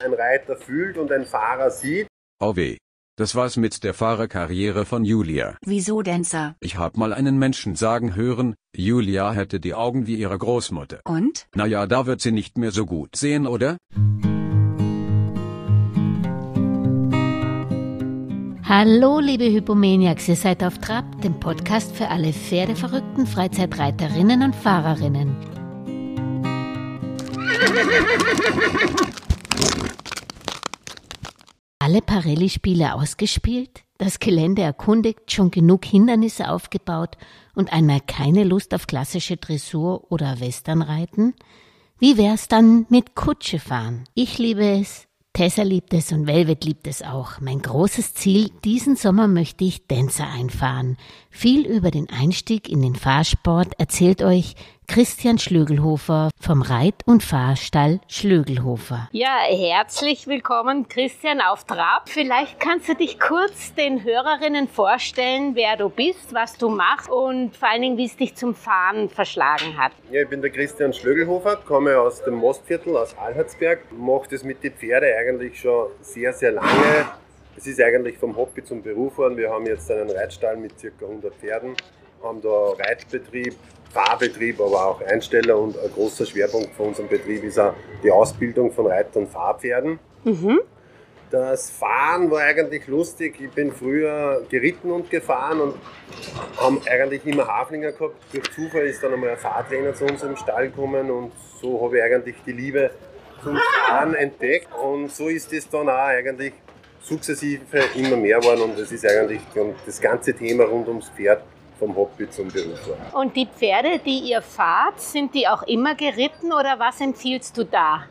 ein Reiter fühlt und ein Fahrer sieht. Oh weh. Das war's mit der Fahrerkarriere von Julia. Wieso denn, Sir? Ich hab mal einen Menschen sagen hören, Julia hätte die Augen wie ihre Großmutter. Und? Naja, da wird sie nicht mehr so gut sehen, oder? Hallo, liebe Hypomaniacs, ihr seid auf Trab, dem Podcast für alle pferdeverrückten Freizeitreiterinnen und Fahrerinnen. Alle Parelli-Spiele ausgespielt, das Gelände erkundigt, schon genug Hindernisse aufgebaut und einmal keine Lust auf klassische Dressur oder Westernreiten? Wie wär's dann mit Kutsche fahren? Ich liebe es, Tessa liebt es und Velvet liebt es auch. Mein großes Ziel, diesen Sommer möchte ich Dancer einfahren. Viel über den Einstieg in den Fahrsport erzählt euch Christian Schlögelhofer vom Reit- und Fahrstall Schlögelhofer. Ja, herzlich willkommen, Christian, auf Trab. Vielleicht kannst du dich kurz den Hörerinnen vorstellen, wer du bist, was du machst und vor allen Dingen, wie es dich zum Fahren verschlagen hat. Ja, ich bin der Christian Schlögelhofer, komme aus dem Mostviertel, aus Alhertsberg, mache das mit den Pferden eigentlich schon sehr, sehr lange. Es ist eigentlich vom Hobby zum Beruf geworden. Wir haben jetzt einen Reitstall mit ca. 100 Pferden, haben da Reitbetrieb, Fahrbetrieb, aber auch Einsteller und ein großer Schwerpunkt von unserem Betrieb ist auch die Ausbildung von Reit- und Fahrpferden. Mhm. Das Fahren war eigentlich lustig. Ich bin früher geritten und gefahren und haben eigentlich immer Haflinger gehabt. Durch Zufall ist dann einmal ein Fahrtrainer zu uns im Stall gekommen und so habe ich eigentlich die Liebe zum Fahren entdeckt. Und so ist es dann auch eigentlich sukzessive immer mehr geworden und es ist eigentlich das ganze Thema rund ums Pferd vom Hobby zum Beruf. Und die Pferde, die ihr fahrt, sind die auch immer geritten oder was empfiehlst du da?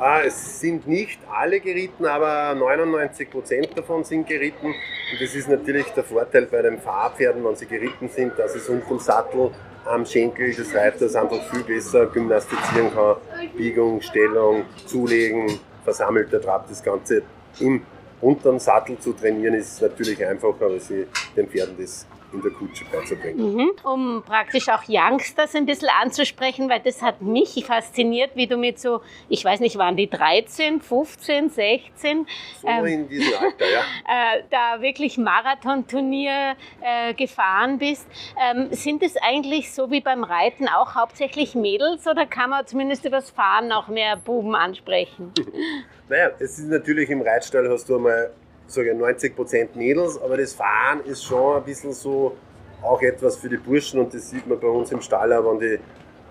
Ah, es sind nicht alle geritten, aber 99 Prozent davon sind geritten. Und das ist natürlich der Vorteil bei den Fahrpferden, wenn sie geritten sind, dass es unter dem Sattel am Schenkel des Reiters einfach viel besser gymnastizieren kann. Biegung, Stellung, Zulegen, versammelter Trab, das Ganze im unteren Sattel zu trainieren, ist natürlich einfacher, weil sie den Pferden das in der Kutsche beizubringen. Mhm. Um praktisch auch Youngsters ein bisschen anzusprechen, weil das hat mich fasziniert, wie du mit so, ich weiß nicht, waren die 13, 15, 16? So ähm, in diesem Alter, ja. Äh, da wirklich Marathonturnier äh, gefahren bist. Ähm, sind es eigentlich so wie beim Reiten auch hauptsächlich Mädels oder kann man zumindest übers Fahren auch mehr Buben ansprechen? naja, es ist natürlich im Reitstall hast du einmal sage 90% Mädels, aber das Fahren ist schon ein bisschen so auch etwas für die Burschen und das sieht man bei uns im Stall auch, wenn die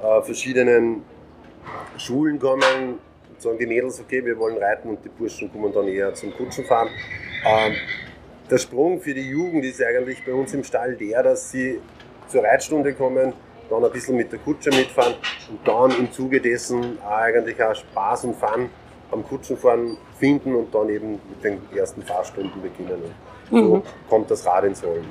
äh, verschiedenen Schulen kommen, sagen die Mädels, okay, wir wollen reiten und die Burschen kommen dann eher zum Kutschenfahren. Ähm, der Sprung für die Jugend ist eigentlich bei uns im Stall der, dass sie zur Reitstunde kommen, dann ein bisschen mit der Kutsche mitfahren und dann im Zuge dessen eigentlich auch Spaß und Fun am Kutschenfahren finden und dann eben mit den ersten Fahrstunden beginnen. Und so mhm. kommt das Rad ins Rollen.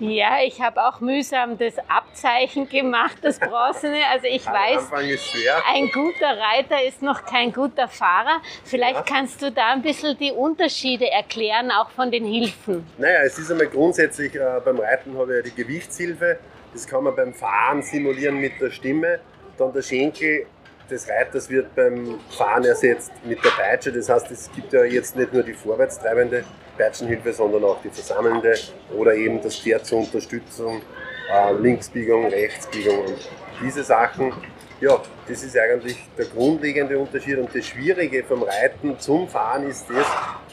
Ja, ich habe auch mühsam das Abzeichen gemacht, das Bronzene. Also ich weiß, ein guter Reiter ist noch kein guter Fahrer. Vielleicht ja. kannst du da ein bisschen die Unterschiede erklären, auch von den Hilfen. Naja, es ist einmal grundsätzlich, äh, beim Reiten habe ich ja die Gewichtshilfe. Das kann man beim Fahren simulieren mit der Stimme. Dann der Schenkel des Reiters wird beim Fahren ersetzt mit der Peitsche. Das heißt, es gibt ja jetzt nicht nur die vorwärts treibende Peitschenhilfe, sondern auch die versammelnde oder eben das Pferd zur Unterstützung, äh, Linksbiegung, Rechtsbiegung und diese Sachen. Ja, das ist eigentlich der grundlegende Unterschied und das Schwierige vom Reiten zum Fahren ist das,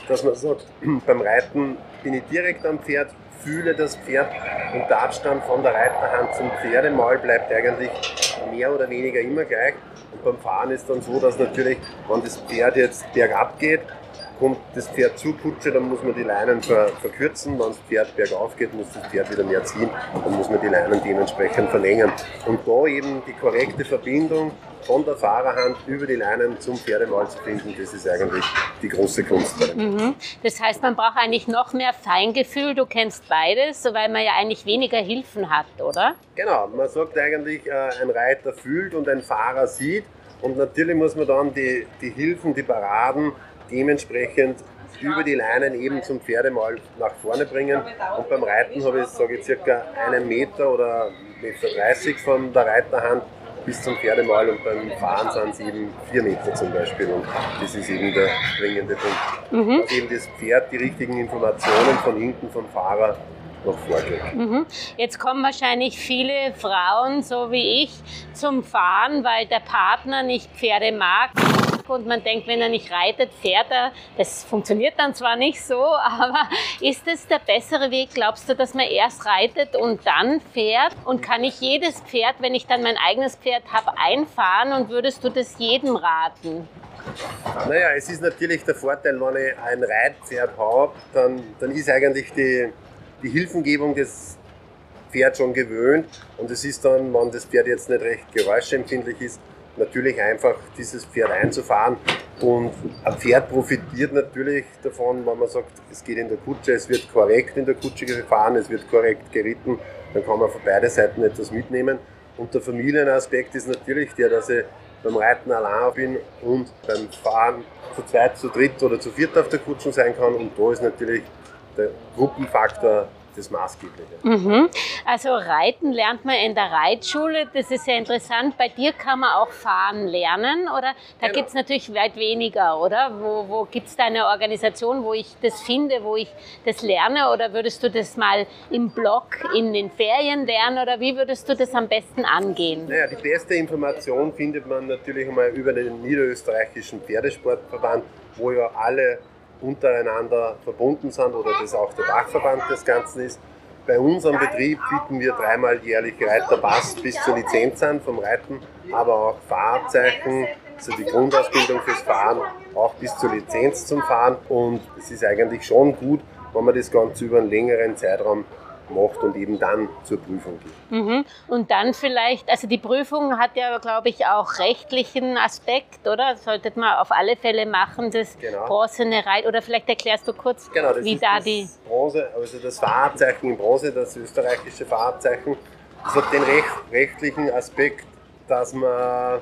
dass man sagt, beim Reiten bin ich direkt am Pferd, fühle das Pferd und der Abstand von der Reiterhand zum Pferdemaul bleibt eigentlich mehr oder weniger immer gleich. Und beim Fahren ist dann so, dass natürlich, wenn das Pferd jetzt bergab geht, kommt das Pferd zur Kutsche, dann muss man die Leinen ver verkürzen. Wenn das Pferd bergauf geht, muss das Pferd wieder mehr ziehen, dann muss man die Leinen dementsprechend verlängern. Und da eben die korrekte Verbindung von der Fahrerhand über die Leinen zum Pferdemaul zu finden, das ist eigentlich die große Kunst. Mhm. Das heißt, man braucht eigentlich noch mehr Feingefühl, du kennst beides, weil man ja eigentlich weniger Hilfen hat, oder? Genau, man sagt eigentlich, äh, ein Reiter fühlt und ein Fahrer sieht. Und natürlich muss man dann die, die Hilfen, die Paraden dementsprechend über die Leinen eben zum Pferdemaul nach vorne bringen. Und beim Reiten habe ich, sage ich, circa einen Meter oder Meter 30 von der Reiterhand bis zum Pferdemaul und beim Fahren sind es eben vier Meter zum Beispiel und das ist eben der springende Punkt. Mhm. Dass eben das Pferd die richtigen Informationen von hinten vom Fahrer noch vorgibt. Mhm. Jetzt kommen wahrscheinlich viele Frauen, so wie ich, zum Fahren, weil der Partner nicht Pferde mag und man denkt, wenn er nicht reitet, fährt er. Das funktioniert dann zwar nicht so, aber ist es der bessere Weg? Glaubst du, dass man erst reitet und dann fährt? Und kann ich jedes Pferd, wenn ich dann mein eigenes Pferd habe, einfahren? Und würdest du das jedem raten? Naja, es ist natürlich der Vorteil, wenn ich ein Reitpferd habe, dann, dann ist eigentlich die, die Hilfengebung des Pferd schon gewöhnt und es ist dann, wenn das Pferd jetzt nicht recht geräuschempfindlich ist, natürlich einfach dieses Pferd einzufahren. Und ein Pferd profitiert natürlich davon, wenn man sagt, es geht in der Kutsche, es wird korrekt in der Kutsche gefahren, es wird korrekt geritten, dann kann man von beiden Seiten etwas mitnehmen. Und der Familienaspekt ist natürlich der, dass ich beim Reiten allein bin und beim Fahren zu zweit, zu dritt oder zu viert auf der Kutsche sein kann. Und da ist natürlich der Gruppenfaktor das Maßgebliche. Mhm. Also Reiten lernt man in der Reitschule, das ist ja interessant. Bei dir kann man auch fahren lernen, oder? Da genau. gibt es natürlich weit weniger, oder? Wo, wo gibt es da eine Organisation, wo ich das finde, wo ich das lerne? Oder würdest du das mal im Blog in den Ferien lernen? Oder wie würdest du das am besten angehen? Naja, die beste Information findet man natürlich einmal über den Niederösterreichischen Pferdesportverband, wo ja alle untereinander verbunden sind oder das auch der Dachverband des Ganzen ist. Bei unserem Betrieb bieten wir dreimal jährlich Reiterpass bis zur Lizenz an vom Reiten, aber auch Fahrzeichen, also die Grundausbildung fürs Fahren, auch bis zur Lizenz zum Fahren. Und es ist eigentlich schon gut, wenn man das Ganze über einen längeren Zeitraum macht und eben dann zur Prüfung geht. Mhm. Und dann vielleicht, also die Prüfung hat ja, glaube ich, auch rechtlichen Aspekt, oder? Sollte man auf alle Fälle machen, das genau. bronzene Reit. Oder vielleicht erklärst du kurz, genau, wie da die. Bronze, also das Fahrzeichen in Bronze, das österreichische Fahrzeichen, das hat den recht, rechtlichen Aspekt, dass man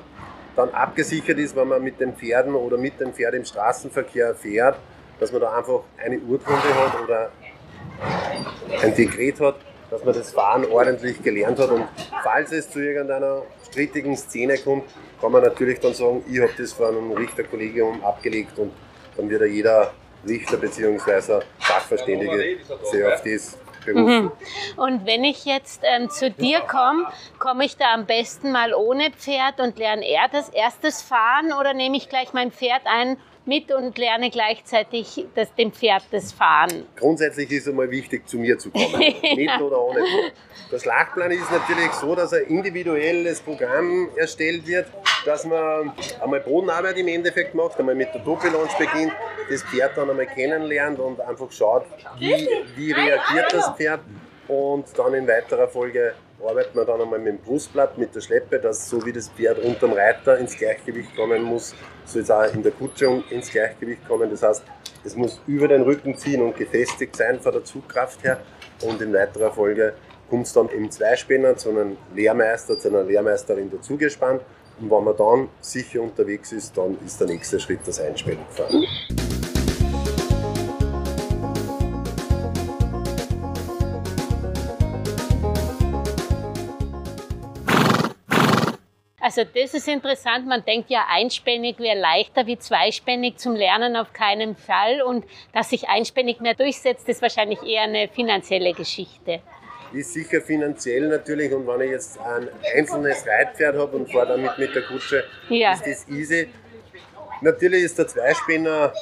dann abgesichert ist, wenn man mit den Pferden oder mit dem Pferd im Straßenverkehr fährt, dass man da einfach eine Urkunde hat oder ein Dekret hat, dass man das Fahren ordentlich gelernt hat und falls es zu irgendeiner strittigen Szene kommt, kann man natürlich dann sagen, ich habe das von einem Richterkollegium abgelegt und dann wird ja jeder Richter bzw. Sachverständige sich auf das Mhm. Und wenn ich jetzt ähm, zu dir komme, komme ich da am besten mal ohne Pferd und lerne er das erstes Fahren oder nehme ich gleich mein Pferd ein mit und lerne gleichzeitig das, dem Pferd das Fahren. Grundsätzlich ist es einmal wichtig, zu mir zu kommen, mit oder ohne Pferd. Der Schlachtplan ist natürlich so, dass ein individuelles Programm erstellt wird, dass man einmal Bodenarbeit im Endeffekt macht, einmal mit der Doppelunge beginnt, das Pferd dann einmal kennenlernt und einfach schaut, wie, wie reagiert das Pferd und dann in weiterer Folge arbeitet man dann einmal mit dem Brustblatt, mit der Schleppe, dass so wie das Pferd unterm Reiter ins Gleichgewicht kommen muss, soll es auch in der Kutsche ins Gleichgewicht kommen. Das heißt, es muss über den Rücken ziehen und gefestigt sein von der Zugkraft her. Und in weiterer Folge kommt es dann im Zweispänner zu einem Lehrmeister, zu einer Lehrmeisterin dazugespannt. Und wenn man dann sicher unterwegs ist, dann ist der nächste Schritt das Einspänning fahren. Also das ist interessant. Man denkt ja, einspännig wäre leichter wie zweispännig zum Lernen auf keinen Fall. Und dass sich einspännig mehr durchsetzt, ist wahrscheinlich eher eine finanzielle Geschichte. Ist sicher finanziell natürlich. Und wenn ich jetzt ein einzelnes Reitpferd habe und fahre damit mit der Kutsche, ja. ist das easy. Natürlich ist der Zweispänner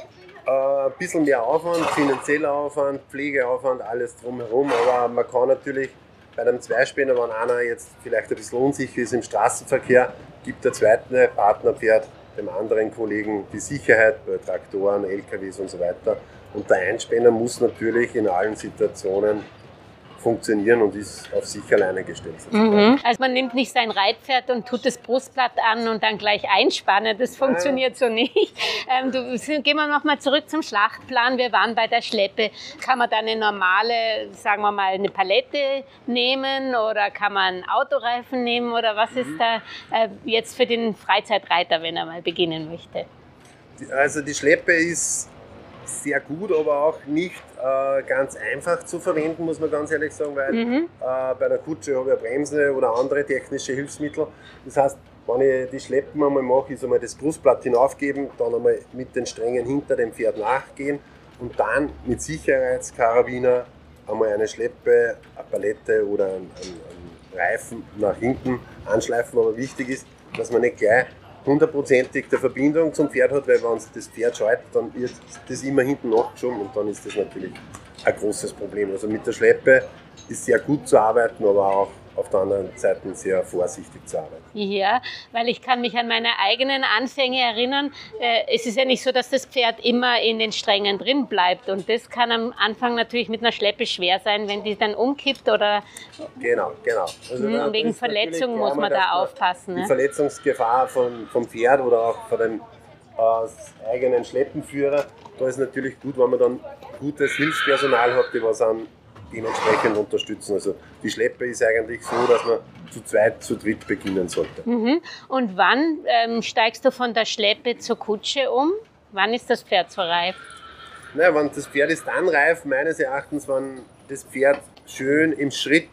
äh, ein bisschen mehr Aufwand, finanzieller Aufwand, Pflegeaufwand, alles drumherum. Aber man kann natürlich bei einem Zweispänner, wenn einer jetzt vielleicht ein bisschen unsicher ist im Straßenverkehr, gibt der zweite Partnerpferd dem anderen Kollegen die Sicherheit bei Traktoren, LKWs und so weiter. Und der Einspänner muss natürlich in allen Situationen funktionieren und ist auf sich alleine gestellt. Mhm. Also man nimmt nicht sein Reitpferd und tut das Brustblatt an und dann gleich einspannen. Das funktioniert ja. so nicht. Ähm, du, gehen wir nochmal zurück zum Schlachtplan. Wir waren bei der Schleppe. Kann man da eine normale, sagen wir mal, eine Palette nehmen oder kann man Autoreifen nehmen oder was mhm. ist da äh, jetzt für den Freizeitreiter, wenn er mal beginnen möchte? Also die Schleppe ist sehr gut, aber auch nicht äh, ganz einfach zu verwenden, muss man ganz ehrlich sagen, weil mhm. äh, bei einer Kutsche habe ich eine Bremse oder andere technische Hilfsmittel. Das heißt, wenn ich die Schleppen einmal mache, ist einmal das Brustblatt hinaufgeben, dann einmal mit den Strängen hinter dem Pferd nachgehen und dann mit Sicherheitskarabiner einmal eine Schleppe, eine Palette oder einen, einen Reifen nach hinten anschleifen. Aber wichtig ist, dass man nicht gleich hundertprozentig der Verbindung zum Pferd hat, weil wenn das Pferd schaltet, dann wird das immer hinten nachgeschoben und dann ist das natürlich ein großes Problem. Also mit der Schleppe ist sehr gut zu arbeiten, aber auch auf der anderen Seite sehr vorsichtig zu arbeiten. Ja, weil ich kann mich an meine eigenen Anfänge erinnern. Äh, es ist ja nicht so, dass das Pferd immer in den Strängen drin bleibt. Und das kann am Anfang natürlich mit einer Schleppe schwer sein, wenn die dann umkippt oder. Genau, genau. Also mh, wegen Verletzung muss man da aufpassen. Die ne? Verletzungsgefahr vom, vom Pferd oder auch von dem äh, eigenen Schleppenführer, da ist natürlich gut, wenn man dann gutes Hilfspersonal hat, die was an dementsprechend unterstützen. Also die Schleppe ist eigentlich so, dass man zu zweit, zu dritt beginnen sollte. Mhm. Und wann ähm, steigst du von der Schleppe zur Kutsche um? Wann ist das Pferd so reif? Naja, wenn das Pferd ist dann reif, meines Erachtens, wenn das Pferd schön im Schritt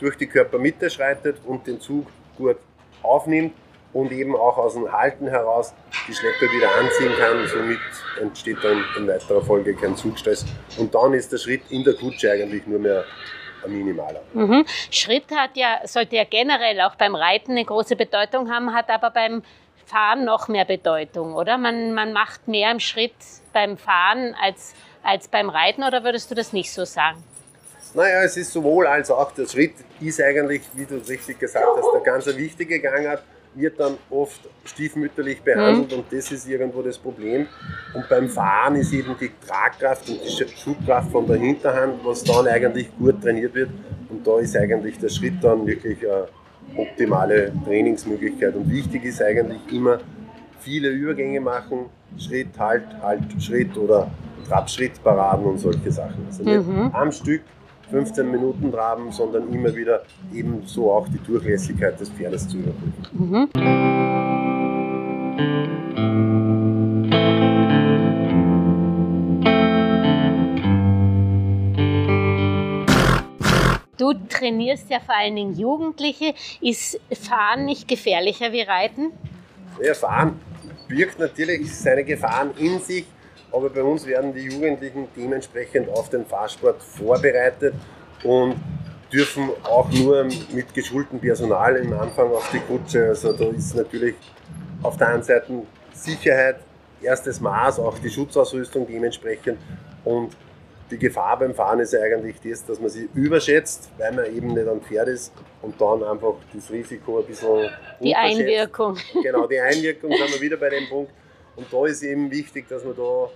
durch die Körpermitte schreitet und den Zug gut aufnimmt und eben auch aus dem Halten heraus die Schleppe wieder anziehen kann. Somit entsteht dann in weiterer Folge kein Zugstress. Und dann ist der Schritt in der Kutsche eigentlich nur mehr ein minimaler. Mhm. Schritt hat ja, sollte ja generell auch beim Reiten eine große Bedeutung haben, hat aber beim Fahren noch mehr Bedeutung, oder? Man, man macht mehr im Schritt beim Fahren als, als beim Reiten, oder würdest du das nicht so sagen? Naja, es ist sowohl als auch. Der Schritt ist eigentlich, wie du richtig gesagt hast, der ganz wichtige Gangart wird dann oft stiefmütterlich behandelt mhm. und das ist irgendwo das Problem. Und beim Fahren ist eben die Tragkraft und die Schubkraft von der Hinterhand, was dann eigentlich gut trainiert wird. Und da ist eigentlich der Schritt dann wirklich eine optimale Trainingsmöglichkeit. Und wichtig ist eigentlich immer viele Übergänge machen, Schritt, Halt, Halt, Schritt oder Trabschritt, Paraden und solche Sachen. Also nicht mhm. am Stück 15 Minuten traben, sondern immer wieder ebenso auch die Durchlässigkeit des Pferdes zu überprüfen. Mhm. Du trainierst ja vor allen Dingen Jugendliche. Ist Fahren nicht gefährlicher wie Reiten? Ja, Fahren birgt natürlich seine Gefahren in sich aber bei uns werden die Jugendlichen dementsprechend auf den Fahrsport vorbereitet und dürfen auch nur mit geschultem Personal im Anfang auf die Kutsche. Also da ist natürlich auf der einen Seite Sicherheit erstes Maß, auch die Schutzausrüstung dementsprechend. Und die Gefahr beim Fahren ist eigentlich das, dass man sie überschätzt, weil man eben nicht am Pferd ist und dann einfach das Risiko ein bisschen Die Einwirkung. Genau, die Einwirkung sind wir wieder bei dem Punkt. Und da ist eben wichtig, dass man da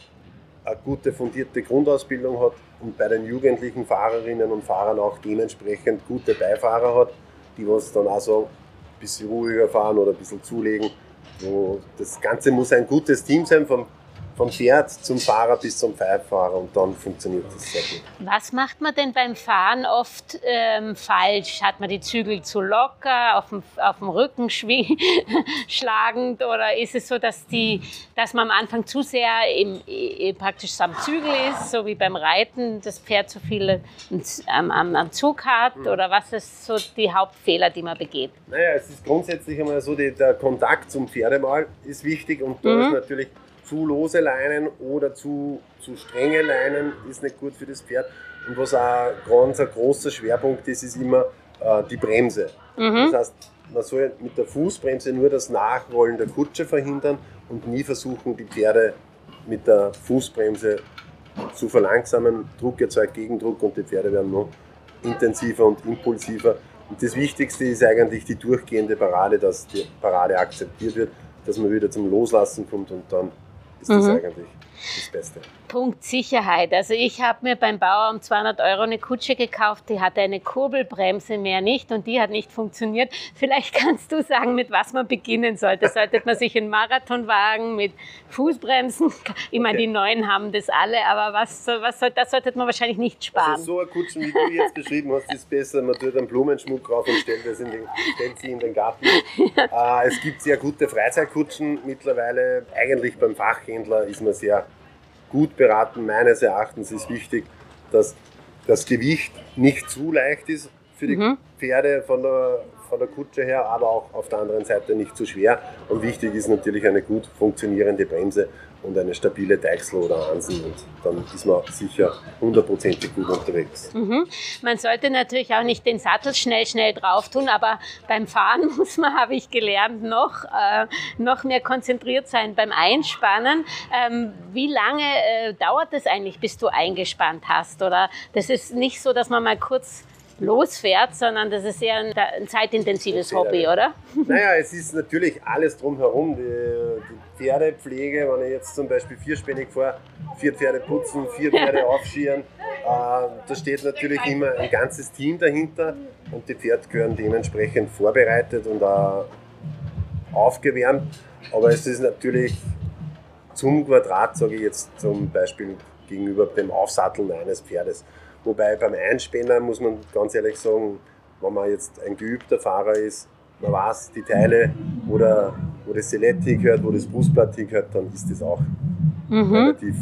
eine gute fundierte Grundausbildung hat und bei den jugendlichen Fahrerinnen und Fahrern auch dementsprechend gute Beifahrer hat, die was dann auch so ein bisschen ruhiger fahren oder ein bisschen zulegen. Das Ganze muss ein gutes Team sein, vom vom Pferd zum Fahrer bis zum Pfeifahrer und dann funktioniert das sehr gut. Was macht man denn beim Fahren oft ähm, falsch? Hat man die Zügel zu locker, auf dem, auf dem Rücken schlagend oder ist es so, dass, die, dass man am Anfang zu sehr im, im, praktisch am Zügel ist, so wie beim Reiten, das Pferd zu viel am, am, am Zug hat mhm. oder was ist so die Hauptfehler, die man begeht? Naja, es ist grundsätzlich einmal so, die, der Kontakt zum Pferdemal ist wichtig und da mhm. ist natürlich zu lose Leinen oder zu, zu strenge Leinen ist nicht gut für das Pferd. Und was auch ganz ein großer Schwerpunkt ist, ist immer äh, die Bremse. Mhm. Das heißt, man soll mit der Fußbremse nur das Nachrollen der Kutsche verhindern und nie versuchen, die Pferde mit der Fußbremse zu verlangsamen. Druck erzeugt Gegendruck und die Pferde werden noch intensiver und impulsiver. Und das Wichtigste ist eigentlich die durchgehende Parade, dass die Parade akzeptiert wird, dass man wieder zum Loslassen kommt und dann ist das mhm. eigentlich das Beste. Punkt Sicherheit. Also ich habe mir beim Bauer um 200 Euro eine Kutsche gekauft, die hatte eine Kurbelbremse mehr nicht und die hat nicht funktioniert. Vielleicht kannst du sagen, mit was man beginnen sollte. Sollte man sich einen Marathon wagen mit Fußbremsen? Ich meine, okay. die neuen haben das alle, aber was, was soll, das sollte man wahrscheinlich nicht sparen. Also so eine Kutsche, wie du jetzt beschrieben hast, ist besser. Man tut einen Blumenschmuck drauf und stellt, das in den, stellt sie in den Garten. Ja. Äh, es gibt sehr gute Freizeitkutschen mittlerweile. Eigentlich beim Fachhändler ist man sehr gut beraten. Meines Erachtens ist wichtig, dass das Gewicht nicht zu leicht ist für die mhm. Pferde von der, von der Kutsche her, aber auch auf der anderen Seite nicht zu schwer. Und wichtig ist natürlich eine gut funktionierende Bremse und eine stabile Deichsel oder Ansen und dann ist man sicher hundertprozentig gut unterwegs. Mhm. Man sollte natürlich auch nicht den Sattel schnell, schnell drauf tun, aber beim Fahren muss man, habe ich gelernt, noch, äh, noch mehr konzentriert sein beim Einspannen. Ähm, wie lange äh, dauert es eigentlich, bis du eingespannt hast? Oder das ist nicht so, dass man mal kurz losfährt, sondern das ist eher ein, ein zeitintensives Hobby, oder? Naja, es ist natürlich alles drumherum. Die, die Pferdepflege, wenn ich jetzt zum Beispiel vierspännig fahre, vier Pferde putzen, vier Pferde aufschieren, äh, da steht natürlich immer ein ganzes Team dahinter und die Pferde gehören dementsprechend vorbereitet und auch aufgewärmt. Aber es ist natürlich zum Quadrat, sage ich jetzt zum Beispiel gegenüber dem Aufsatteln eines Pferdes, Wobei beim Einspänner muss man ganz ehrlich sagen, wenn man jetzt ein geübter Fahrer ist, man weiß die Teile, wo, der, wo das Skelett hingehört, wo das Brustblatt hingehört, dann ist das auch mhm. relativ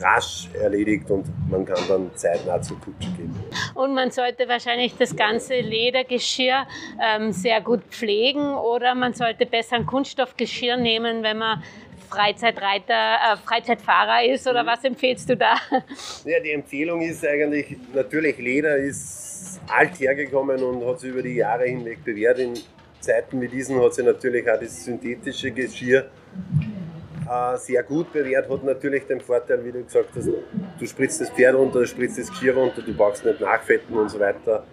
rasch erledigt und man kann dann zeitnah zur Kutsche gehen. Und man sollte wahrscheinlich das ganze Ledergeschirr ähm, sehr gut pflegen oder man sollte besser ein Kunststoffgeschirr nehmen, wenn man Freizeitreiter, äh, Freizeitfahrer ist oder mhm. was empfehlst du da? Ja, die Empfehlung ist eigentlich, natürlich Leder ist alt hergekommen und hat sich über die Jahre hinweg bewährt. In Zeiten wie diesen hat sich natürlich auch das synthetische Geschirr äh, sehr gut bewährt, hat natürlich den Vorteil, wie du gesagt hast, du spritzt das Pferd runter, du spritzt das Geschirr runter, du brauchst nicht nachfetten und so weiter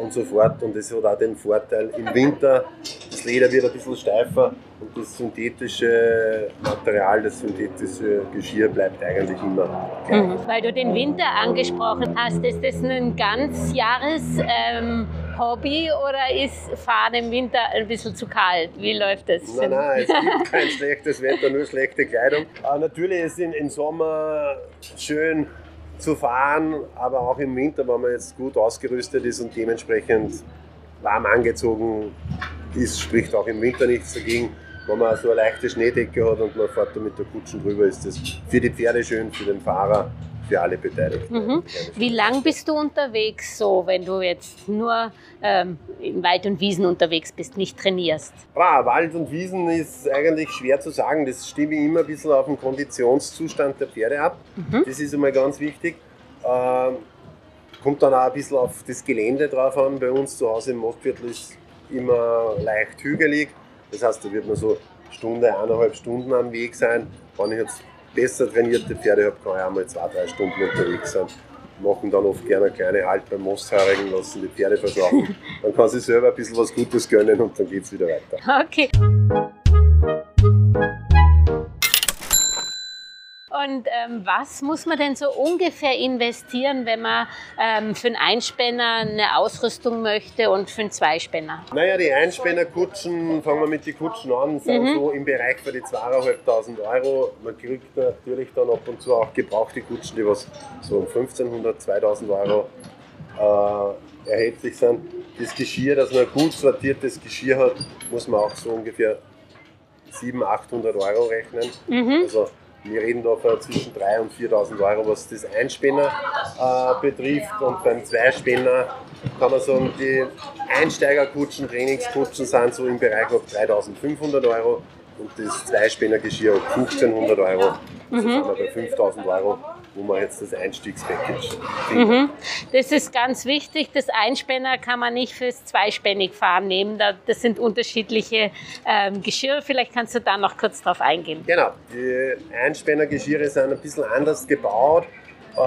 und so fort. Und es hat auch den Vorteil, im Winter, das Leder wird ein bisschen steifer und das synthetische Material, das synthetische Geschirr bleibt eigentlich immer Mhm. Weil du den Winter angesprochen hast, ist das ein ganz Jahres ähm, Hobby oder ist Fahren im Winter ein bisschen zu kalt? Wie läuft das? Nein, nein, es gibt kein schlechtes Wetter, nur schlechte Kleidung. Aber natürlich ist es im Sommer schön, zu fahren, aber auch im Winter, wenn man jetzt gut ausgerüstet ist und dementsprechend warm angezogen ist, spricht auch im Winter nichts dagegen. Wenn man so eine leichte Schneedecke hat und man fährt da mit der Kutsche drüber, ist das für die Pferde schön, für den Fahrer für alle Beteiligten. Mhm. Wie lang bist du unterwegs so, wenn du jetzt nur ähm, in Wald und Wiesen unterwegs bist, nicht trainierst? Ah, Wald und Wiesen ist eigentlich schwer zu sagen. Das stimme ich immer ein bisschen auf den Konditionszustand der Pferde ab. Mhm. Das ist einmal ganz wichtig. Ähm, kommt dann auch ein bisschen auf das Gelände drauf an. Bei uns zu Hause im Mostviertel ist immer leicht hügelig. Das heißt, da wird man so Stunde, eineinhalb Stunden am Weg sein. Wenn ich jetzt besser trainierte Pferde habe, kann ich auch mal zwei, drei Stunden unterwegs sein. Machen dann oft gerne eine kleine Halt beim Mostheurigen, lassen die Pferde verschlafen. Dann kann sie selber ein bisschen was Gutes gönnen und dann geht es wieder weiter. Okay. Und ähm, was muss man denn so ungefähr investieren, wenn man ähm, für einen Einspänner eine Ausrüstung möchte und für einen Zweispänner? Naja, die Einspännerkutschen, fangen wir mit den Kutschen an, sind mhm. so im Bereich für die 2.500 Euro. Man kriegt natürlich dann ab und zu auch gebrauchte Kutschen, die was so um 1500, 2000 Euro äh, erhältlich sind. Das Geschirr, dass man ein gut sortiertes Geschirr hat, muss man auch so ungefähr 700, 800 Euro rechnen. Mhm. Also wir reden da von zwischen 3.000 und 4.000 Euro, was das Einspänner äh, betrifft. Und beim Zweispänner kann man sagen, die Einsteigerkutschen, Trainingskutschen sind so im Bereich ab 3.500 Euro und das Zweispännergeschirr ab 1.500 Euro. Mhm. sind wir bei 5.000 Euro wo man jetzt das Einstiegspackage findet. Mhm. Das ist ganz wichtig. Das Einspänner kann man nicht fürs zweispännig fahren nehmen. Das sind unterschiedliche ähm, Geschirre. Vielleicht kannst du da noch kurz drauf eingehen. Genau. Die Einspännergeschirre sind ein bisschen anders gebaut äh,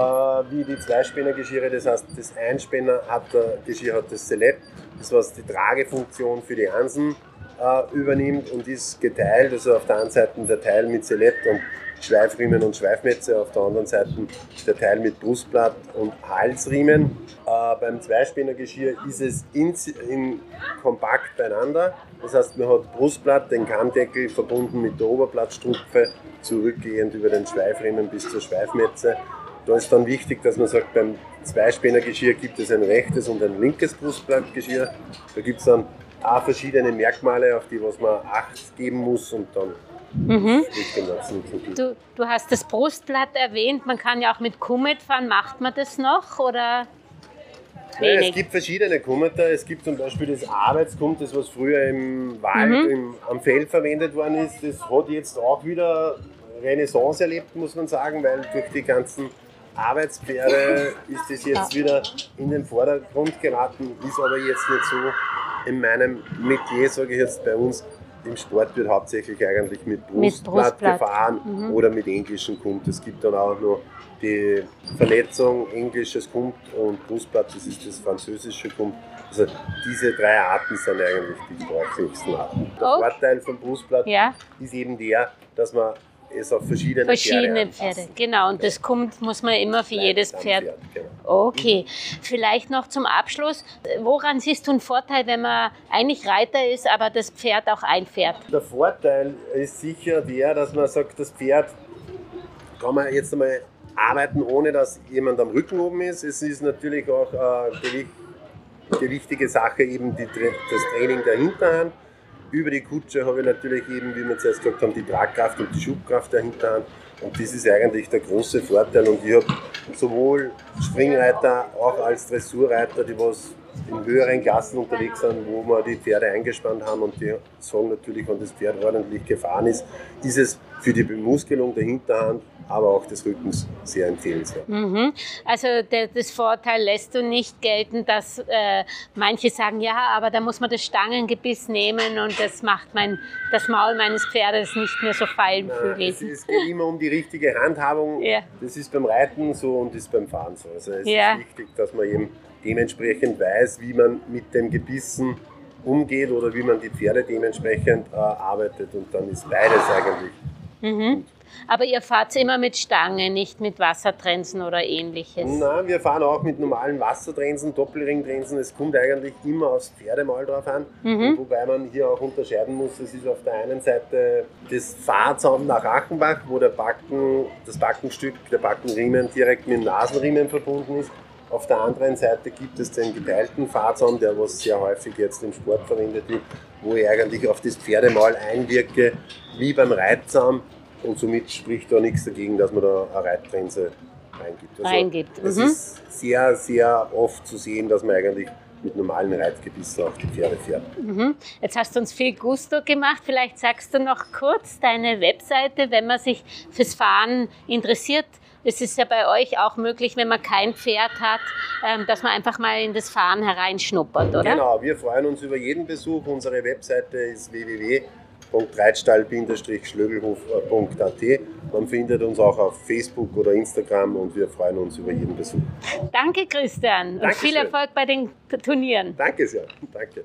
wie die Zweispännergeschirre. Das heißt, das Einspänner hat, Geschirr hat das Selett, das was die Tragefunktion für die Ansen äh, übernimmt und ist geteilt. Also auf der einen Seite der Teil mit Selett und Schweifriemen und Schweifmetze, auf der anderen Seite der Teil mit Brustblatt und Halsriemen. Äh, beim Zweispännergeschirr ist es in, in kompakt beieinander. Das heißt, man hat Brustblatt, den Kammdeckel verbunden mit der Oberblattstrupfe, zurückgehend über den Schweifriemen bis zur Schweifmetze. Da ist dann wichtig, dass man sagt, beim Zweispännergeschirr gibt es ein rechtes und ein linkes Brustblattgeschirr. Da gibt es dann auch verschiedene Merkmale, auf die was man Acht geben muss und dann Mhm. Du, du, hast das Brustblatt erwähnt, man kann ja auch mit Kummet fahren. Macht man das noch oder? Nein, es gibt verschiedene Kommata. Es gibt zum Beispiel das Arbeitskumt, das was früher im Wald, mhm. im, am Feld verwendet worden ist. Das hat jetzt auch wieder Renaissance erlebt, muss man sagen, weil durch die ganzen Arbeitspferde ist das jetzt wieder in den Vordergrund geraten, ist aber jetzt nicht so in meinem Metier, sage ich jetzt bei uns. Im Sport wird hauptsächlich eigentlich mit Brustblatt, mit Brustblatt. gefahren mhm. oder mit englischen Kumt. Es gibt dann auch noch die Vernetzung englisches Kumt und Brustblatt, das ist das französische Kumt. Also diese drei Arten sind eigentlich die sportlichsten Arten. Der oh. Vorteil vom Brustblatt ja. ist eben der, dass man es auf verschiedene, verschiedene Pferde, Pferde. Genau, und das kommt, muss man immer für jedes Pferd. Pferd genau. Okay, mhm. vielleicht noch zum Abschluss. Woran siehst du einen Vorteil, wenn man eigentlich Reiter ist, aber das Pferd auch einfährt? Der Vorteil ist sicher der, dass man sagt, das Pferd kann man jetzt einmal arbeiten, ohne dass jemand am Rücken oben ist. Es ist natürlich auch äh, die, die, wichtige Sache, eben die, das Training der Hinterhand über die Kutsche habe ich natürlich eben, wie wir zuerst gesagt haben, die Tragkraft und die Schubkraft der Hinterhand. Und das ist eigentlich der große Vorteil. Und ich habe sowohl Springreiter, auch als Dressurreiter, die was in höheren Klassen unterwegs sind, wo wir die Pferde eingespannt haben und die sagen natürlich, wenn das Pferd ordentlich gefahren ist, ist es für die Bemuskelung der Hinterhand aber auch des Rückens sehr empfehlenswert. Mhm. Also der, das Vorteil lässt du nicht gelten, dass äh, manche sagen, ja, aber da muss man das Stangengebiss nehmen und das macht mein, das Maul meines Pferdes nicht mehr so feinfühlig. Es, geht immer um die richtige Handhabung. Ja. Das ist beim Reiten so und ist beim Fahren so. Also es ja. ist wichtig, dass man eben dementsprechend weiß, wie man mit dem Gebissen umgeht oder wie man die Pferde dementsprechend äh, arbeitet und dann ist beides eigentlich. Mhm. Aber ihr fahrt immer mit Stange, nicht mit Wassertrensen oder ähnliches? Nein, wir fahren auch mit normalen Wassertrensen, Doppelringtrensen. Es kommt eigentlich immer aufs Pferdemal drauf an. Mhm. Wobei man hier auch unterscheiden muss, es ist auf der einen Seite das Fahrzaum nach Achenbach, wo der Backen, das Backenstück, der Backenriemen direkt mit dem Nasenriemen verbunden ist. Auf der anderen Seite gibt es den geteilten Fahrzaum, der was sehr häufig jetzt im Sport verwendet wird, wo ich eigentlich auf das Pferdemal einwirke, wie beim Reitzaum und somit spricht da nichts dagegen, dass man da eine Reitgrenze reingibt. Also reingibt. Es mhm. ist sehr, sehr oft zu sehen, dass man eigentlich mit normalen Reitgebissen auf die Pferde fährt. Mhm. Jetzt hast du uns viel Gusto gemacht. Vielleicht sagst du noch kurz deine Webseite, wenn man sich fürs Fahren interessiert. Es ist ja bei euch auch möglich, wenn man kein Pferd hat, ähm, dass man einfach mal in das Fahren hereinschnuppert, oder? Genau, wir freuen uns über jeden Besuch. Unsere Webseite ist www www.reitstall-schlögelhof.at. Man findet uns auch auf Facebook oder Instagram und wir freuen uns über jeden Besuch. Danke, Christian, und viel Erfolg bei den Turnieren. Danke sehr. Danke.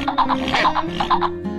哈哈哈哈哈